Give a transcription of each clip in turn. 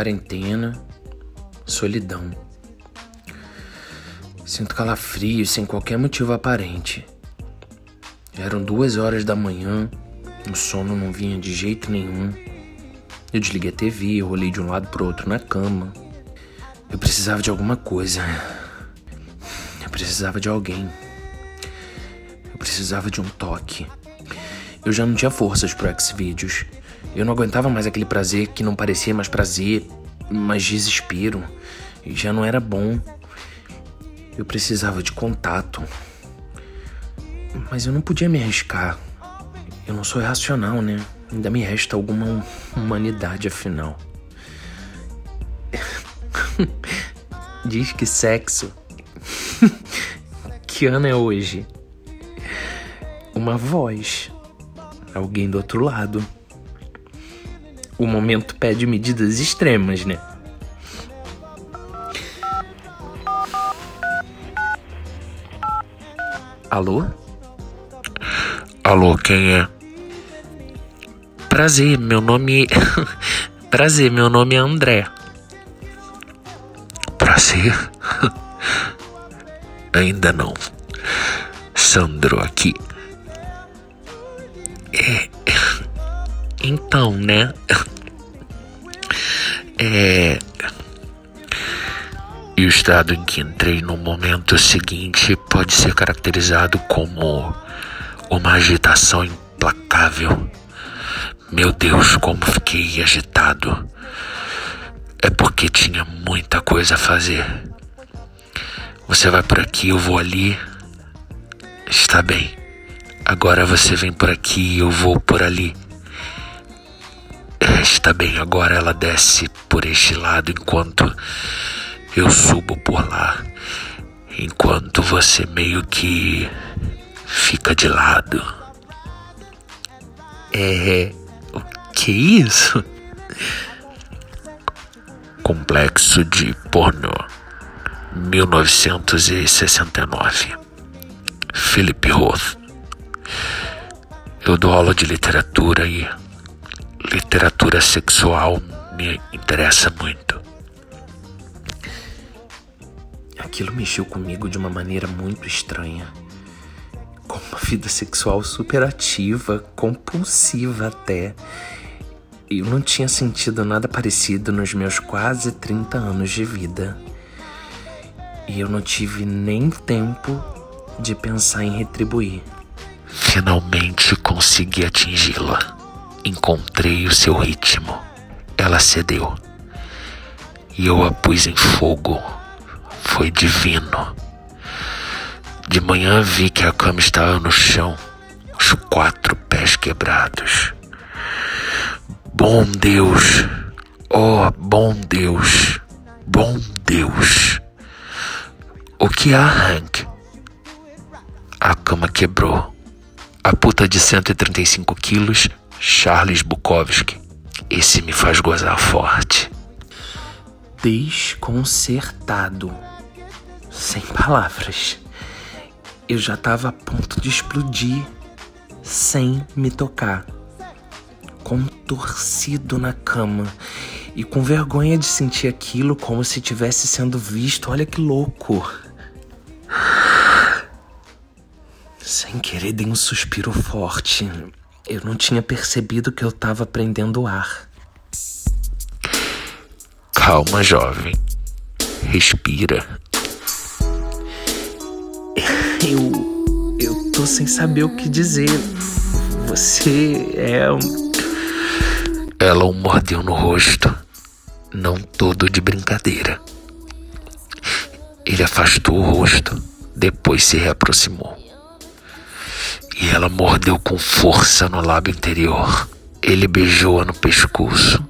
quarentena, solidão. Sinto calafrios sem qualquer motivo aparente. Já eram duas horas da manhã, o sono não vinha de jeito nenhum. Eu desliguei a TV, rolei de um lado pro outro na cama. Eu precisava de alguma coisa. Eu precisava de alguém. Eu precisava de um toque. Eu já não tinha forças pro Xvideos. Eu não aguentava mais aquele prazer que não parecia mais prazer, mas desespero. Já não era bom. Eu precisava de contato. Mas eu não podia me arriscar. Eu não sou irracional, né? Ainda me resta alguma humanidade afinal. Diz que sexo. que ano é hoje? Uma voz. Alguém do outro lado. O momento pede medidas extremas, né? Alô? Alô, quem é? Prazer, meu nome. Prazer, meu nome é André. Prazer? Ainda não. Sandro aqui. Então, né? É. E o estado em que entrei no momento seguinte pode ser caracterizado como uma agitação implacável. Meu Deus, como fiquei agitado. É porque tinha muita coisa a fazer. Você vai por aqui, eu vou ali. Está bem. Agora você vem por aqui, eu vou por ali. Está bem, agora ela desce por este lado enquanto eu subo por lá, enquanto você meio que fica de lado. É. O que é isso? Complexo de pornô. 1969. Philip Roth. Eu dou aula de literatura e literatura sexual me interessa muito. Aquilo mexeu comigo de uma maneira muito estranha. Com uma vida sexual super ativa, compulsiva até. Eu não tinha sentido nada parecido nos meus quase 30 anos de vida. E eu não tive nem tempo de pensar em retribuir. Finalmente consegui atingi-la. Encontrei o seu ritmo. Ela cedeu. E eu a pus em fogo. Foi divino. De manhã vi que a cama estava no chão, os quatro pés quebrados. Bom Deus, oh bom Deus, bom Deus. O que há, Hank? A cama quebrou. A puta de 135 quilos, Charles Bukowski. Esse me faz gozar forte. Desconcertado. Sem palavras. Eu já estava a ponto de explodir sem me tocar. Contorcido na cama e com vergonha de sentir aquilo como se tivesse sendo visto. Olha que louco. Sem querer, dei um suspiro forte. Eu não tinha percebido que eu estava prendendo o ar. Calma, jovem. Respira. Eu. Eu tô sem saber o que dizer. Você é um. Ela o mordeu no rosto, não todo de brincadeira. Ele afastou o rosto, depois se reaproximou. E ela mordeu com força no lábio interior. Ele beijou-a no pescoço,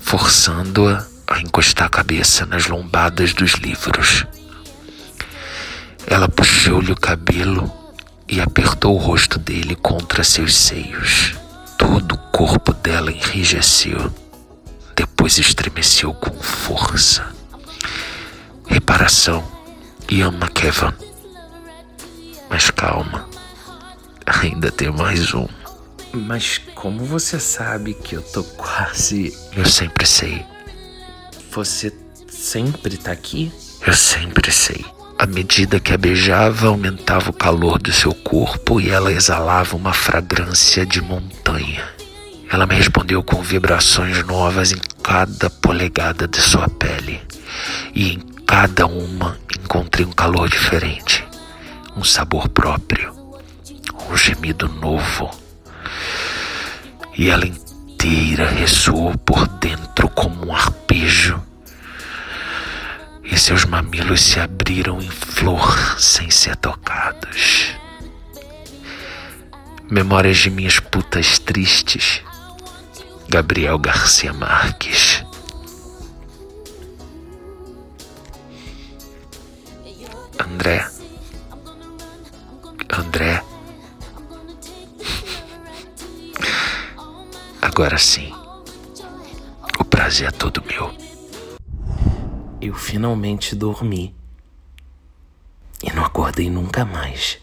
forçando-a a encostar a cabeça nas lombadas dos livros. Ela puxou-lhe o cabelo e apertou o rosto dele contra seus seios. Todo o corpo dela enrijeceu, depois estremeceu com força. Reparação ama Kevin. Mas calma, ainda tem mais um. Mas como você sabe que eu tô quase. Eu sempre sei. Você sempre tá aqui? Eu sempre sei. À medida que a beijava, aumentava o calor do seu corpo e ela exalava uma fragrância de montanha. Ela me respondeu com vibrações novas em cada polegada de sua pele. E em cada uma encontrei um calor diferente, um sabor próprio, um gemido novo. E ela inteira ressoou por dentro como um arpejo. E seus mamilos se abriram em flor sem ser tocados. Memórias de minhas putas tristes Gabriel Garcia Marques. André. André. Agora sim. O prazer é todo meu. Eu finalmente dormi. E não acordei nunca mais.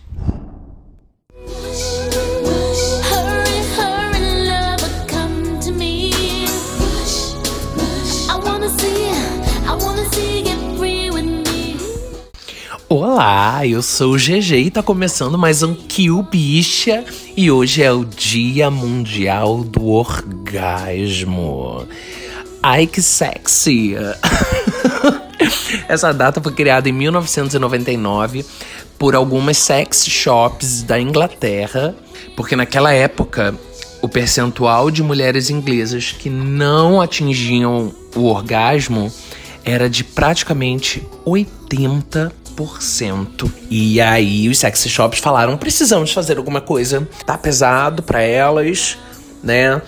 Olá, eu sou o GG e tá começando mais um Kill Bicha e hoje é o Dia Mundial do Orgasmo. Ai que sexy! Essa data foi criada em 1999 por algumas sex shops da Inglaterra, porque naquela época o percentual de mulheres inglesas que não atingiam o orgasmo era de praticamente 80 e aí os sexy shops falaram: precisamos fazer alguma coisa. Tá pesado para elas, né?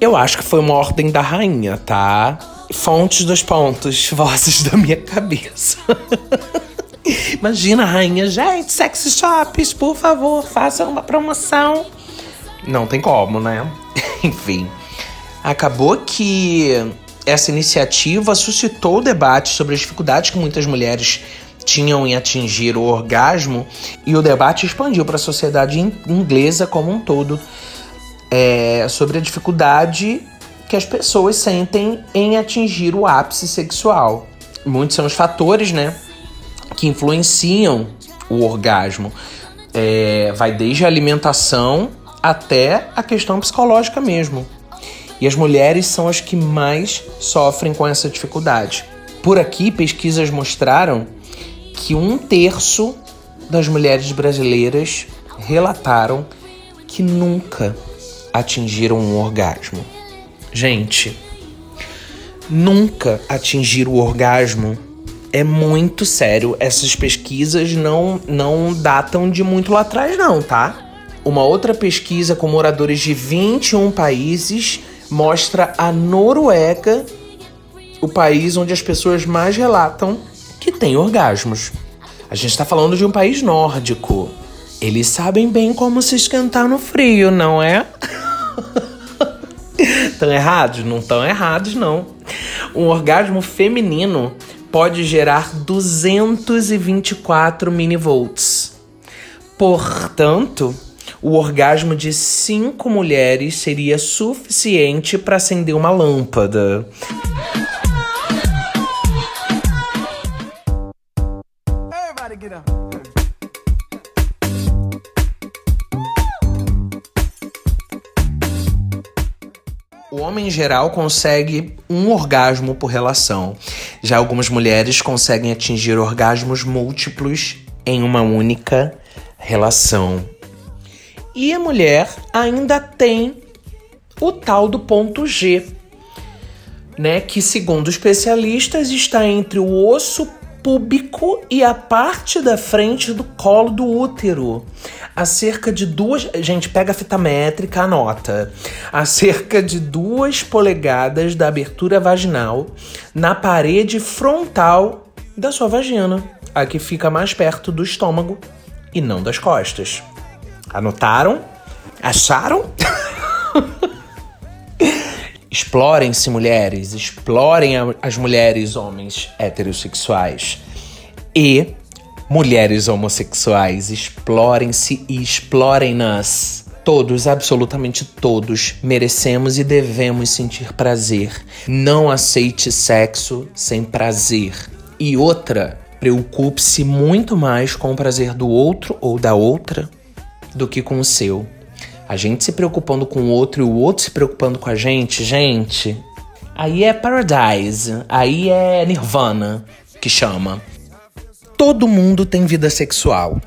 Eu acho que foi uma ordem da rainha, tá? Fontes dos pontos, vozes da minha cabeça. Imagina rainha, gente, sexy shops, por favor, façam uma promoção. Não tem como, né? Enfim. Acabou que essa iniciativa suscitou o debate sobre as dificuldades que muitas mulheres tinham em atingir o orgasmo e o debate expandiu para a sociedade inglesa como um todo é, sobre a dificuldade que as pessoas sentem em atingir o ápice sexual. Muitos são os fatores, né, que influenciam o orgasmo. É, vai desde a alimentação até a questão psicológica mesmo. E as mulheres são as que mais sofrem com essa dificuldade. Por aqui, pesquisas mostraram que um terço das mulheres brasileiras relataram que nunca atingiram um orgasmo. Gente, nunca atingir o orgasmo é muito sério. Essas pesquisas não, não datam de muito lá atrás, não, tá? Uma outra pesquisa com moradores de 21 países mostra a Noruega, o país onde as pessoas mais relatam que tem orgasmos. A gente está falando de um país nórdico. Eles sabem bem como se esquentar no frio, não é? Estão errados? Não estão errados, não. Um orgasmo feminino pode gerar 224 minivolts. Portanto, o orgasmo de cinco mulheres seria suficiente para acender uma lâmpada. Homem em geral consegue um orgasmo por relação. Já algumas mulheres conseguem atingir orgasmos múltiplos em uma única relação. E a mulher ainda tem o tal do ponto G, né, que segundo especialistas está entre o osso púbico e a parte da frente do colo do útero. A cerca de duas. Gente, pega a fita métrica, anota. A cerca de duas polegadas da abertura vaginal na parede frontal da sua vagina. A que fica mais perto do estômago e não das costas. Anotaram? Acharam? Explorem-se, mulheres, explorem as mulheres homens heterossexuais. E mulheres homossexuais, explorem-se e explorem-nas. Todos, absolutamente todos, merecemos e devemos sentir prazer. Não aceite sexo sem prazer. E outra, preocupe-se muito mais com o prazer do outro ou da outra do que com o seu. A gente se preocupando com o outro e o outro se preocupando com a gente, gente, aí é paradise, aí é nirvana que chama. Todo mundo tem vida sexual.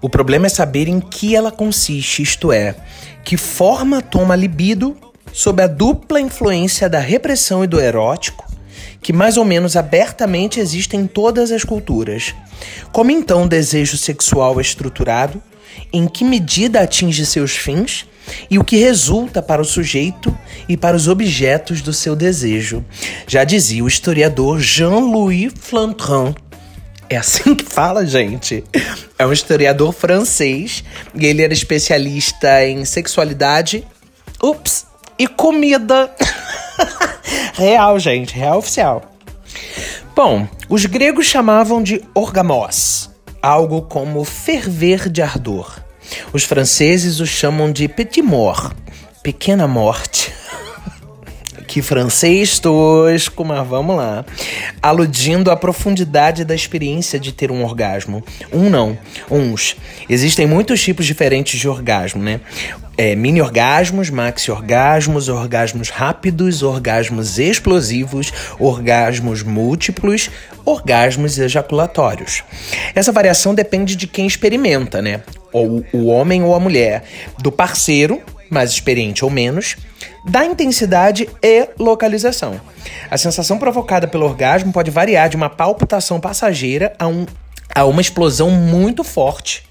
O problema é saber em que ela consiste, isto é, que forma toma libido sob a dupla influência da repressão e do erótico, que mais ou menos abertamente existe em todas as culturas. Como então o desejo sexual é estruturado, em que medida atinge seus fins e o que resulta para o sujeito e para os objetos do seu desejo. Já dizia o historiador Jean-Louis Flantrin. É assim que fala, gente. É um historiador francês e ele era especialista em sexualidade, ups, e comida. real, gente, real oficial. Bom, os gregos chamavam de orgamos, algo como ferver de ardor. Os franceses o chamam de petit mort, pequena morte. Que francês tosco, mas vamos lá. Aludindo à profundidade da experiência de ter um orgasmo. Um não, uns. Existem muitos tipos diferentes de orgasmo, né? É, mini orgasmos, maxi orgasmos, orgasmos rápidos, orgasmos explosivos, orgasmos múltiplos, orgasmos ejaculatórios. Essa variação depende de quem experimenta, né? Ou o homem ou a mulher, do parceiro, mais experiente ou menos, da intensidade e localização. A sensação provocada pelo orgasmo pode variar de uma palpitação passageira a, um, a uma explosão muito forte,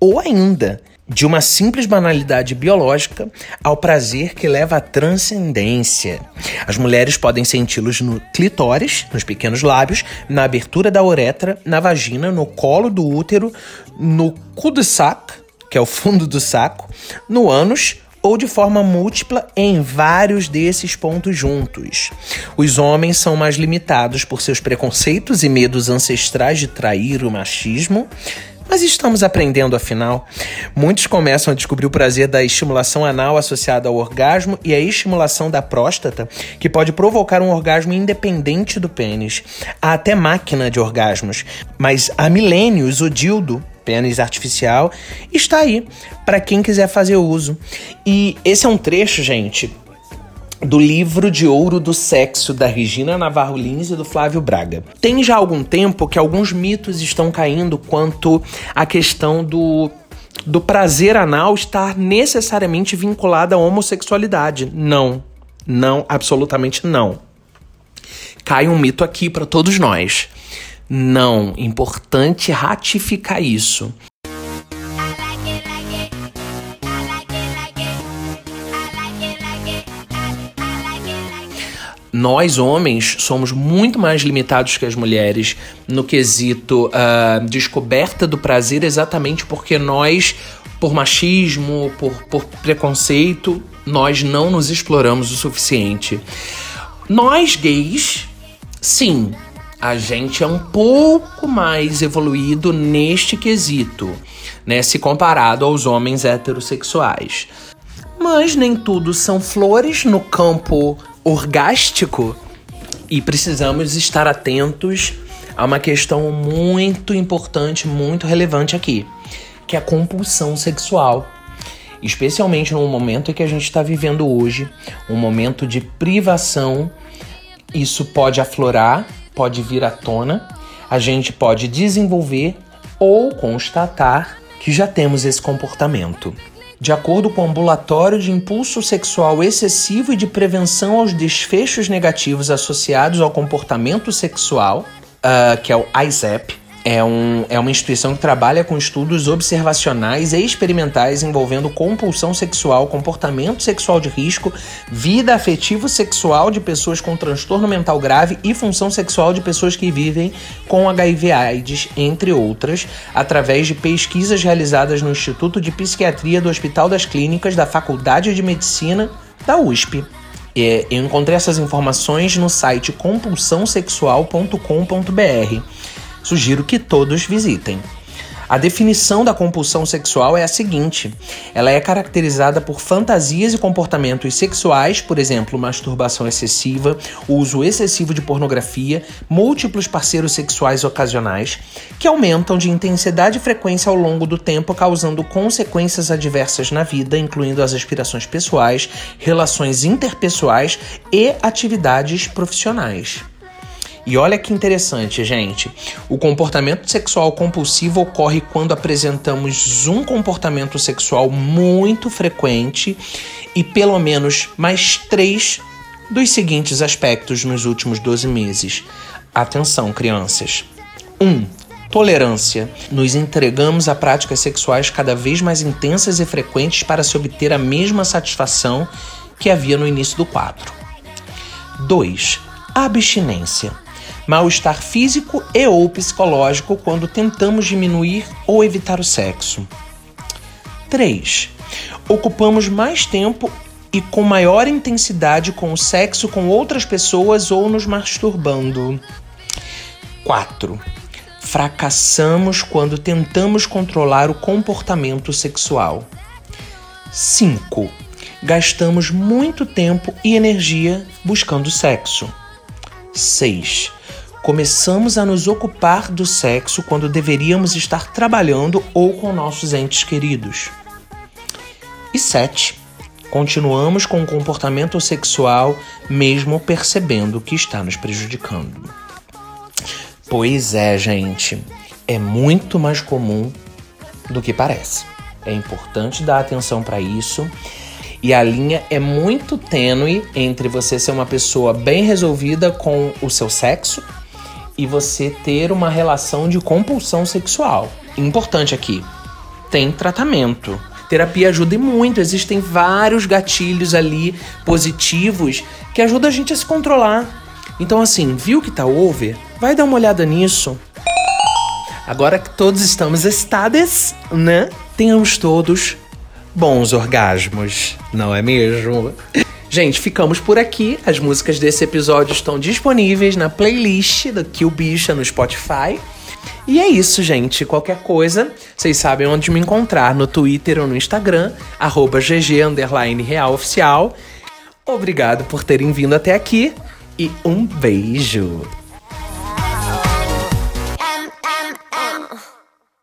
ou ainda de uma simples banalidade biológica ao prazer que leva à transcendência. As mulheres podem senti-los no clitóris, nos pequenos lábios, na abertura da uretra, na vagina, no colo do útero, no cul-de-sac, que é o fundo do saco, no ânus ou de forma múltipla em vários desses pontos juntos. Os homens são mais limitados por seus preconceitos e medos ancestrais de trair o machismo. Mas estamos aprendendo afinal. Muitos começam a descobrir o prazer da estimulação anal associada ao orgasmo e a estimulação da próstata, que pode provocar um orgasmo independente do pênis. Há até máquina de orgasmos, mas há milênios o dildo pênis artificial, está aí para quem quiser fazer uso. E esse é um trecho, gente, do livro de ouro do sexo da Regina Navarro Lins e do Flávio Braga. Tem já algum tempo que alguns mitos estão caindo quanto à questão do do prazer anal estar necessariamente vinculado à homossexualidade. Não. Não, absolutamente não. Cai um mito aqui para todos nós. Não, importante ratificar isso. Nós, homens, somos muito mais limitados que as mulheres no quesito uh, descoberta do prazer, exatamente porque nós, por machismo, por, por preconceito, nós não nos exploramos o suficiente. Nós, gays, sim, a gente é um pouco mais evoluído neste quesito, né, se comparado aos homens heterossexuais. Mas nem tudo são flores no campo orgástico e precisamos estar atentos a uma questão muito importante, muito relevante aqui, que é a compulsão sexual. Especialmente no momento que a gente está vivendo hoje, um momento de privação, isso pode aflorar pode vir à tona, a gente pode desenvolver ou constatar que já temos esse comportamento. De acordo com o Ambulatório de Impulso Sexual Excessivo e de Prevenção aos Desfechos Negativos Associados ao Comportamento Sexual, uh, que é o ISEP, é, um, é uma instituição que trabalha com estudos observacionais e experimentais envolvendo compulsão sexual, comportamento sexual de risco, vida afetivo sexual de pessoas com transtorno mental grave e função sexual de pessoas que vivem com HIV/AIDS, entre outras, através de pesquisas realizadas no Instituto de Psiquiatria do Hospital das Clínicas da Faculdade de Medicina da USP. É, eu encontrei essas informações no site compulsãosexual.com.br. Sugiro que todos visitem. A definição da compulsão sexual é a seguinte: ela é caracterizada por fantasias e comportamentos sexuais, por exemplo, masturbação excessiva, uso excessivo de pornografia, múltiplos parceiros sexuais ocasionais, que aumentam de intensidade e frequência ao longo do tempo, causando consequências adversas na vida, incluindo as aspirações pessoais, relações interpessoais e atividades profissionais. E olha que interessante, gente. O comportamento sexual compulsivo ocorre quando apresentamos um comportamento sexual muito frequente e pelo menos mais três dos seguintes aspectos nos últimos 12 meses. Atenção, crianças. 1. Um, tolerância. Nos entregamos a práticas sexuais cada vez mais intensas e frequentes para se obter a mesma satisfação que havia no início do quadro. 2. Abstinência mal-estar físico e ou psicológico quando tentamos diminuir ou evitar o sexo. 3. Ocupamos mais tempo e com maior intensidade com o sexo com outras pessoas ou nos masturbando. 4. Fracassamos quando tentamos controlar o comportamento sexual. 5. Gastamos muito tempo e energia buscando sexo. 6 começamos a nos ocupar do sexo quando deveríamos estar trabalhando ou com nossos entes queridos. E 7. Continuamos com o comportamento sexual mesmo percebendo que está nos prejudicando. Pois é, gente, é muito mais comum do que parece. É importante dar atenção para isso. E a linha é muito tênue entre você ser uma pessoa bem resolvida com o seu sexo e você ter uma relação de compulsão sexual. Importante aqui, tem tratamento. Terapia ajuda e muito, existem vários gatilhos ali positivos que ajudam a gente a se controlar. Então, assim, viu que tá over? Vai dar uma olhada nisso. Agora que todos estamos estados, né? Tenhamos todos bons orgasmos, não é mesmo? Gente, ficamos por aqui. As músicas desse episódio estão disponíveis na playlist do Kill Bicha no Spotify. E é isso, gente. Qualquer coisa, vocês sabem onde me encontrar no Twitter ou no Instagram, arroba. Obrigado por terem vindo até aqui e um beijo!